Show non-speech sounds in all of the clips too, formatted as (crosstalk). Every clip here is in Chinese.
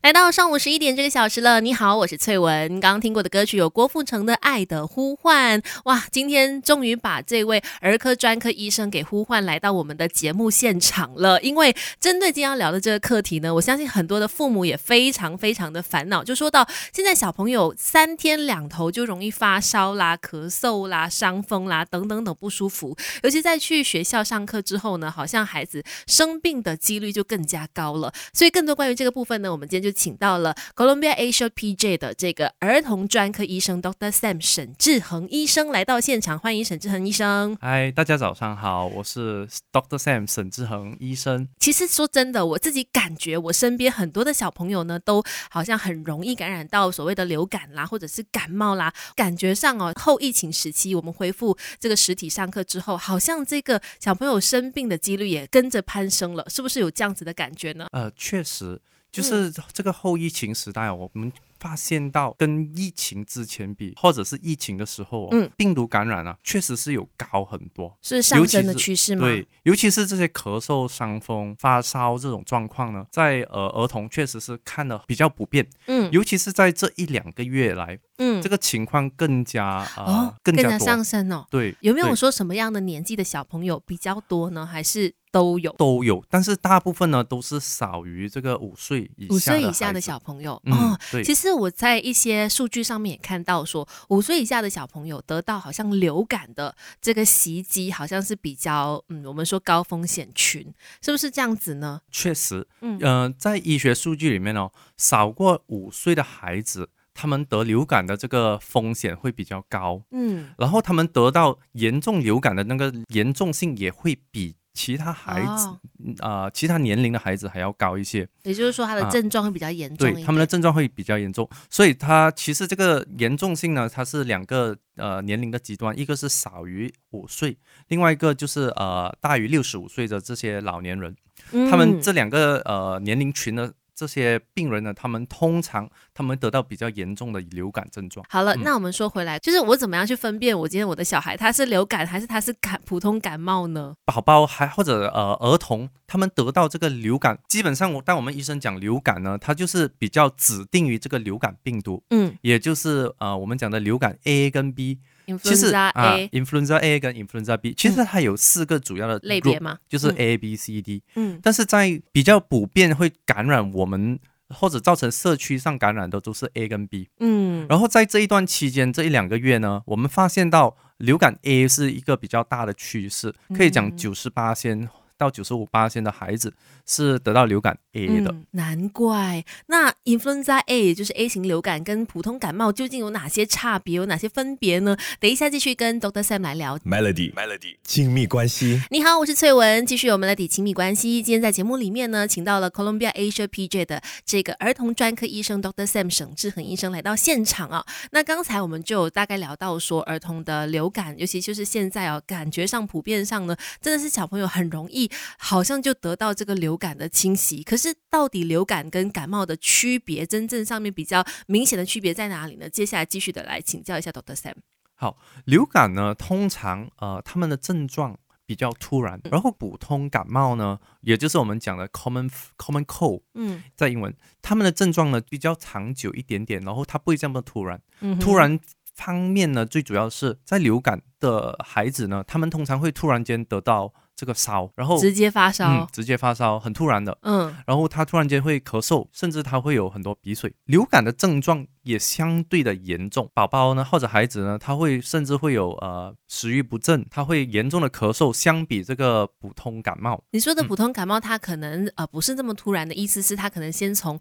来到上午十一点这个小时了，你好，我是翠文。刚刚听过的歌曲有郭富城的《爱的呼唤》。哇，今天终于把这位儿科专科医生给呼唤来到我们的节目现场了。因为针对今天要聊的这个课题呢，我相信很多的父母也非常非常的烦恼。就说到现在，小朋友三天两头就容易发烧啦、咳嗽啦、伤风啦等等等不舒服，尤其在去学校上课之后呢，好像孩子生病的几率就更加高了。所以更多关于这个部分呢，我们今天就。就请到了 Columbia Asia PJ 的这个儿童专科医生 Dr. Sam 沈志恒医生来到现场，欢迎沈志恒医生。嗨，大家早上好，我是 Dr. Sam 沈志恒医生。其实说真的，我自己感觉我身边很多的小朋友呢，都好像很容易感染到所谓的流感啦，或者是感冒啦。感觉上哦，后疫情时期我们恢复这个实体上课之后，好像这个小朋友生病的几率也跟着攀升了，是不是有这样子的感觉呢？呃，确实。就是这个后疫情时代，我们发现到跟疫情之前比，或者是疫情的时候，嗯，病毒感染啊，确实是有高很多，是上升的趋势吗？对，尤其是这些咳嗽、伤风、发烧这种状况呢，在呃儿童确实是看的比较普遍，嗯，尤其是在这一两个月来，嗯，这个情况更加啊，更加上升哦。对，有没有说什么样的年纪的小朋友比较多呢？还是？都有都有，但是大部分呢都是少于这个五岁以五岁以下的小朋友哦。对，其实我在一些数据上面也看到说，五岁以下的小朋友得到好像流感的这个袭击，好像是比较嗯，我们说高风险群，是不是这样子呢？确实，嗯，在医学数据里面哦，少过五岁的孩子，他们得流感的这个风险会比较高，嗯，然后他们得到严重流感的那个严重性也会比。其他孩子啊，其他年龄的孩子还要高一些，也就是说他的症状会比较严重。对，他们的症状会比较严重，所以他其实这个严重性呢，它是两个呃年龄的极端，一个是少于五岁，另外一个就是呃大于六十五岁的这些老年人，他们这两个呃年龄群呢。这些病人呢，他们通常他们得到比较严重的流感症状。好了，那我们说回来，就是我怎么样去分辨我今天我的小孩他是流感还是他是感普通感冒呢？宝宝还或者呃儿童，他们得到这个流感，基本上我当我们医生讲流感呢，它就是比较指定于这个流感病毒，嗯，也就是呃我们讲的流感 A 跟 B。其实啊，influenza A 跟 influenza B，其实它有四个主要的类别嘛，就是 A B C D。嗯，但是在比较普遍会感染我们或者造成社区上感染的都是 A 跟 B。嗯，然后在这一段期间，这一两个月呢，我们发现到流感 A 是一个比较大的趋势，可以讲九十八先。到九十五八的孩子是得到流感 A 的，难怪。那 influenza A 也就是 A 型流感跟普通感冒究竟有哪些差别，有哪些分别呢？等一下继续跟 Doctor Sam 来聊。Melody，Melody，亲密关系。你好，我是翠文，继续有 Melody 亲密关系。今天在节目里面呢，请到了 Columbia Asia PJ 的这个儿童专科医生 Doctor Sam 沈志恒医生来到现场啊。那刚才我们就大概聊到说，儿童的流感，尤其就是现在哦，感觉上普遍上呢，真的是小朋友很容易。好像就得到这个流感的侵袭，可是到底流感跟感冒的区别，真正上面比较明显的区别在哪里呢？接下来继续的来请教一下 Doctor Sam。好，流感呢，通常呃，他们的症状比较突然，然后普通感冒呢，也就是我们讲的 common common cold，嗯，在英文，他们的症状呢比较长久一点点，然后它不会这么突然。突然方面呢，最主要是在流感的孩子呢，他们通常会突然间得到。这个烧，然后直接发烧，直接发烧，很突然的，嗯，然后他突然间会咳嗽，甚至他会有很多鼻水，流感的症状也相对的严重。宝宝呢，或者孩子呢，他会甚至会有呃食欲不振，他会严重的咳嗽。相比这个普通感冒，你说的普通感冒，它可能呃不是这么突然的意思是，它可能先从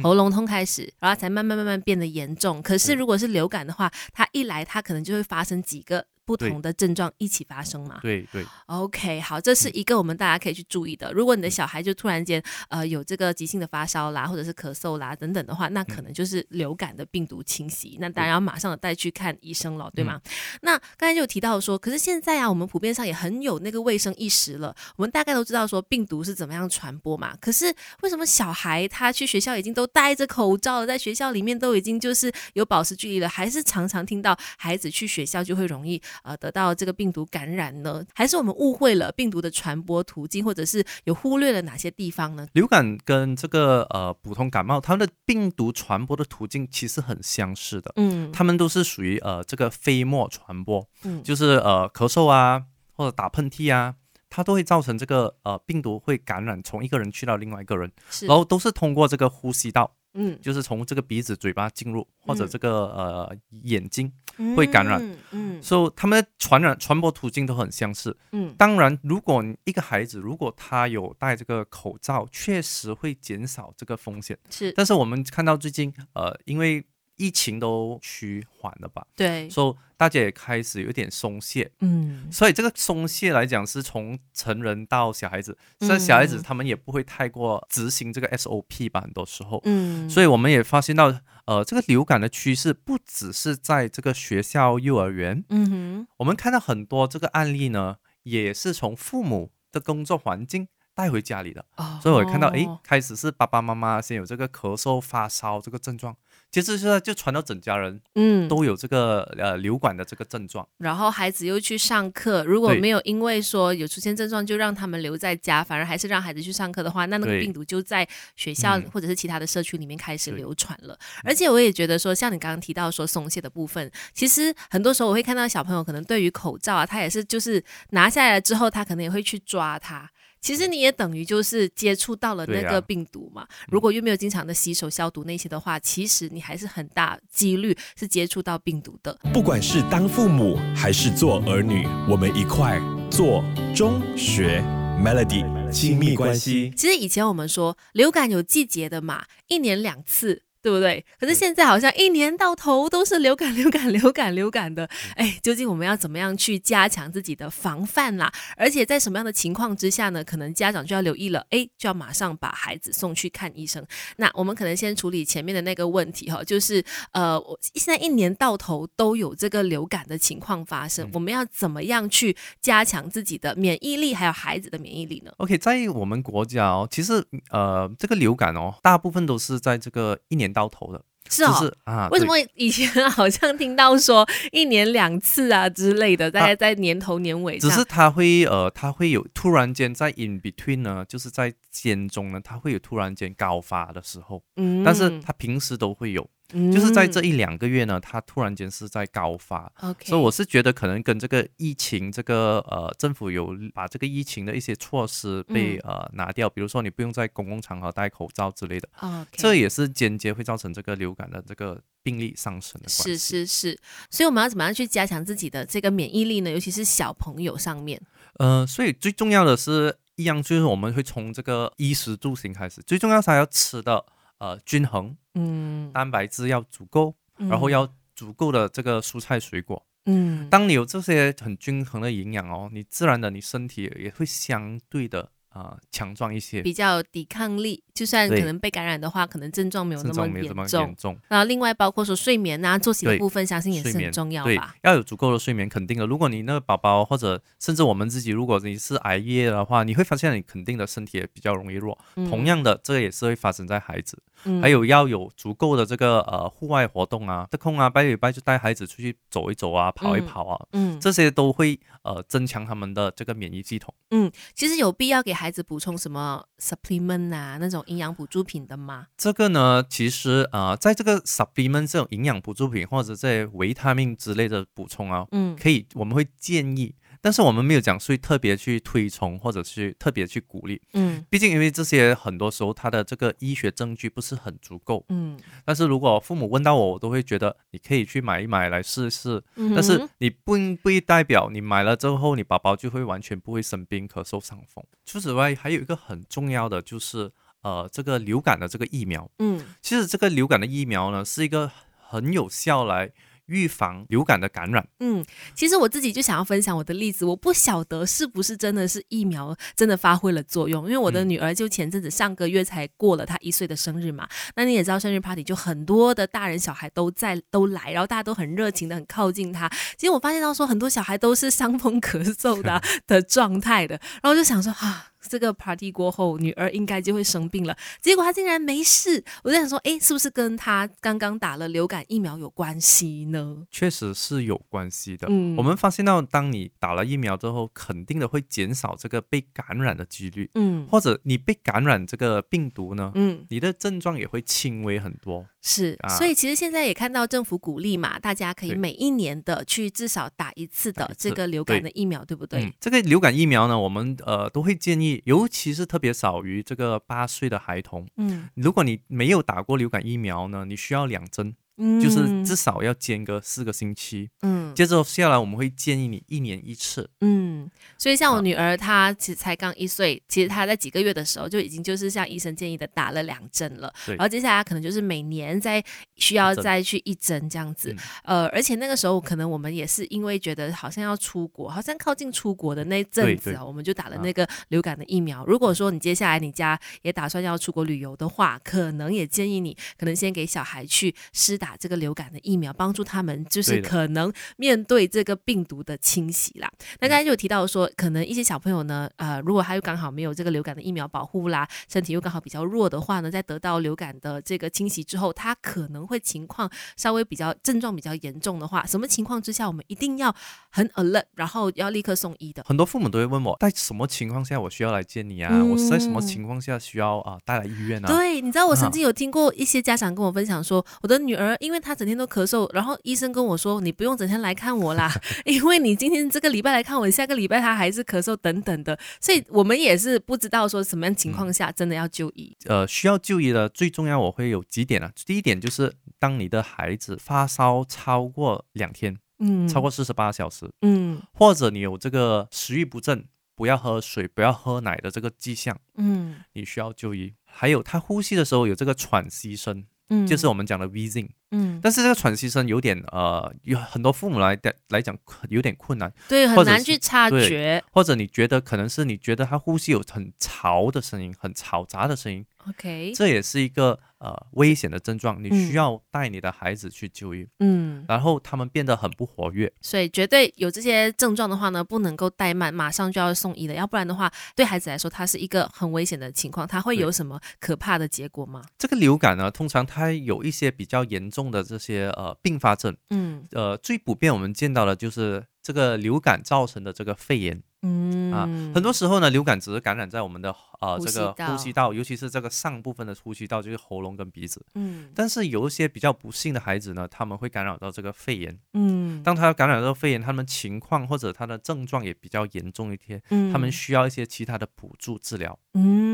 喉咙痛开始，然后才慢慢慢慢变得严重。可是如果是流感的话，它一来，它可能就会发生几个。不同的症状一起发生嘛？对对。OK，好，这是一个我们大家可以去注意的。如果你的小孩就突然间呃有这个急性的发烧啦，或者是咳嗽啦等等的话，那可能就是流感的病毒侵袭，那当然要马上带去看医生了，对吗？那刚才就提到说，可是现在啊，我们普遍上也很有那个卫生意识了，我们大概都知道说病毒是怎么样传播嘛。可是为什么小孩他去学校已经都戴着口罩了，在学校里面都已经就是有保持距离了，还是常常听到孩子去学校就会容易。呃得到这个病毒感染呢？还是我们误会了病毒的传播途径，或者是有忽略了哪些地方呢？流感跟这个呃普通感冒，它们的病毒传播的途径其实很相似的，嗯，它们都是属于呃这个飞沫传播，嗯，就是呃咳嗽啊或者打喷嚏啊。它都会造成这个呃病毒会感染，从一个人去到另外一个人，然后都是通过这个呼吸道，嗯，就是从这个鼻子、嘴巴进入，或者这个呃眼睛会感染，嗯，所以他们的传染传播途径都很相似，嗯，当然，如果一个孩子如果他有戴这个口罩，确实会减少这个风险，是，但是我们看到最近呃，因为疫情都趋缓了吧？对，所以大家也开始有点松懈，嗯，所以这个松懈来讲是从成人到小孩子，像小孩子他们也不会太过执行这个 SOP 吧，很多时候，嗯，所以我们也发现到，呃，这个流感的趋势不只是在这个学校、幼儿园，嗯哼，我们看到很多这个案例呢，也是从父母的工作环境。带回家里的，所以我看到，哎，开始是爸爸妈妈先有这个咳嗽、发烧这个症状，接着是就传到整家人，嗯，都有这个呃流感的这个症状。然后孩子又去上课，如果没有因为说有出现症状就让他们留在家，反而还是让孩子去上课的话，那那个病毒就在学校或者是其他的社区里面开始流传了。而且我也觉得说，像你刚刚提到说松懈的部分，其实很多时候我会看到小朋友可能对于口罩啊，他也是就是拿下来之后，他可能也会去抓它。其实你也等于就是接触到了那个病毒嘛。如果又没有经常的洗手消毒那些的话，其实你还是很大几率是接触到病毒的。不管是当父母还是做儿女，我们一块做中学 Melody 亲密关系。其实以前我们说流感有季节的嘛，一年两次。对不对？可是现在好像一年到头都是流感、流感、(laughs) 流感、流感的。哎，究竟我们要怎么样去加强自己的防范啦？而且在什么样的情况之下呢？可能家长就要留意了，哎，就要马上把孩子送去看医生。那我们可能先处理前面的那个问题哈，就是呃，我现在一年到头都有这个流感的情况发生，我们要怎么样去加强自己的免疫力，还有孩子的免疫力呢？OK，在我们国家哦，其实呃，这个流感哦，大部分都是在这个一年。到头的是啊，为什么以前好像听到说一年两次啊之类的，大概在年头年尾，只是他会呃，他会有突然间在 in between 呢，就是在间中呢，他会有突然间高发的时候，嗯，但是他平时都会有。就是在这一两个月呢，它突然间是在高发，所以我是觉得可能跟这个疫情，这个呃政府有把这个疫情的一些措施被呃拿掉，比如说你不用在公共场合戴口罩之类的，这也是间接会造成这个流感的这个病例上升的。是是是，所以我们要怎么样去加强自己的这个免疫力呢？尤其是小朋友上面。呃，所以最重要的是一样，就是我们会从这个衣食住行开始，最重要是要吃的。呃，均衡，嗯，蛋白质要足够，然后要足够的这个蔬菜水果，嗯，当你有这些很均衡的营养哦，你自然的你身体也会相对的。啊，强壮一些，比较抵抗力，就算可能被感染的话，可能症状没有那么严重。然后另外包括说睡眠啊、作息的部分，相信也是很重要吧。要有足够的睡眠，肯定的。如果你那个宝宝或者甚至我们自己，如果你是熬夜的话，你会发现你肯定的身体也比较容易弱。同样的，这个也是会发生在孩子。还有要有足够的这个呃户外活动啊，得空啊，拜礼拜就带孩子出去走一走啊，跑一跑啊，嗯，这些都会呃增强他们的这个免疫系统。嗯，其实有必要给孩子补充什么 supplement 啊，那种营养补助品的吗？这个呢，其实呃，在这个 supplement 这种营养补助品或者这些维他命之类的补充啊，嗯，可以，我们会建议。但是我们没有讲，所以特别去推崇或者是特别去鼓励，嗯，毕竟因为这些很多时候它的这个医学证据不是很足够，嗯，但是如果父母问到我，我都会觉得你可以去买一买来试试，但是你不不代表你买了之后你宝宝就会完全不会生病、咳嗽、伤风。除此之外，还有一个很重要的就是呃这个流感的这个疫苗，嗯，其实这个流感的疫苗呢是一个很有效来。预防流感的感染。嗯，其实我自己就想要分享我的例子，我不晓得是不是真的是疫苗真的发挥了作用，因为我的女儿就前阵子上个月才过了她一岁的生日嘛。那你也知道，生日 party 就很多的大人小孩都在都来，然后大家都很热情的很靠近她。其实我发现到说很多小孩都是伤风咳嗽的 (laughs) 的状态的，然后就想说啊。这个 party 过后，女儿应该就会生病了。结果她竟然没事，我在想说，哎，是不是跟她刚刚打了流感疫苗有关系呢？确实是有关系的。嗯，我们发现到，当你打了疫苗之后，肯定的会减少这个被感染的几率。嗯，或者你被感染这个病毒呢？嗯，你的症状也会轻微很多。是，所以其实现在也看到政府鼓励嘛，大家可以每一年的去至少打一次的这个流感的疫苗，对不对？这个流感疫苗呢，我们呃都会建议，尤其是特别少于这个八岁的孩童。嗯，如果你没有打过流感疫苗呢，你需要两针。就是至少要间隔四个星期，嗯，接着下来我们会建议你一年一次，嗯，所以像我女儿她其实才刚一岁，其实她在几个月的时候就已经就是像医生建议的打了两针了，然后接下来可能就是每年再需要再去一针这样子，呃，而且那个时候可能我们也是因为觉得好像要出国，好像靠近出国的那阵子啊，我们就打了那个流感的疫苗。如果说你接下来你家也打算要出国旅游的话，可能也建议你可能先给小孩去施打。这个流感的疫苗帮助他们，就是可能面对这个病毒的侵袭啦。那刚才就有提到说，可能一些小朋友呢，呃，如果他又刚好没有这个流感的疫苗保护啦，身体又刚好比较弱的话呢，在得到流感的这个侵袭之后，他可能会情况稍微比较症状比较严重的话，什么情况之下我们一定要很 alert，然后要立刻送医的？很多父母都会问我，在什么情况下我需要来见你啊？我在什么情况下需要啊带来医院啊？对，你知道我曾经有听过一些家长跟我分享说，我的女儿。因为他整天都咳嗽，然后医生跟我说：“你不用整天来看我啦，(laughs) 因为你今天这个礼拜来看我，下个礼拜他还是咳嗽等等的。”所以我们也是不知道说什么样情况下真的要就医。呃，需要就医的最重要，我会有几点啊。第一点就是，当你的孩子发烧超过两天，嗯，超过四十八小时，嗯，或者你有这个食欲不振、不要喝水、不要喝奶的这个迹象，嗯，你需要就医。还有他呼吸的时候有这个喘息声。嗯，就是我们讲的 wheezing，嗯，但是这个喘息声有点呃，有很多父母来的来讲有点困难，对，很难去察觉，或者你觉得可能是你觉得他呼吸有很嘈的声音，很嘈杂的声音，OK，这也是一个。呃，危险的症状，你需要带你的孩子去就医。嗯，然后他们变得很不活跃，所以绝对有这些症状的话呢，不能够怠慢，马上就要送医的，要不然的话，对孩子来说，它是一个很危险的情况，他会有什么可怕的结果吗？这个流感呢，通常它有一些比较严重的这些呃并发症。嗯，呃，最普遍我们见到的就是这个流感造成的这个肺炎。嗯啊，很多时候呢，流感只是感染在我们的呃这个呼吸道，尤其是这个上部分的呼吸道，就是喉咙跟鼻子。嗯，但是有一些比较不幸的孩子呢，他们会感染到这个肺炎。嗯，当他感染到肺炎，他们情况或者他的症状也比较严重一些，嗯他们需要一些其他的辅助治疗。嗯，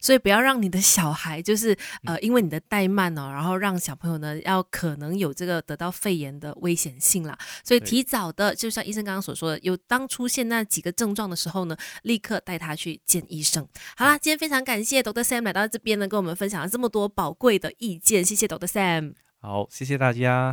所以不要让你的小孩就是呃，因为你的怠慢哦，然后让小朋友呢要可能有这个得到肺炎的危险性啦。所以提早的，就像医生刚刚所说的，有当出现那几个症。症状的时候呢，立刻带他去见医生。好啦，今天非常感谢 Doctor Sam 来到这边呢，跟我们分享了这么多宝贵的意见，谢谢 Doctor Sam。好，谢谢大家。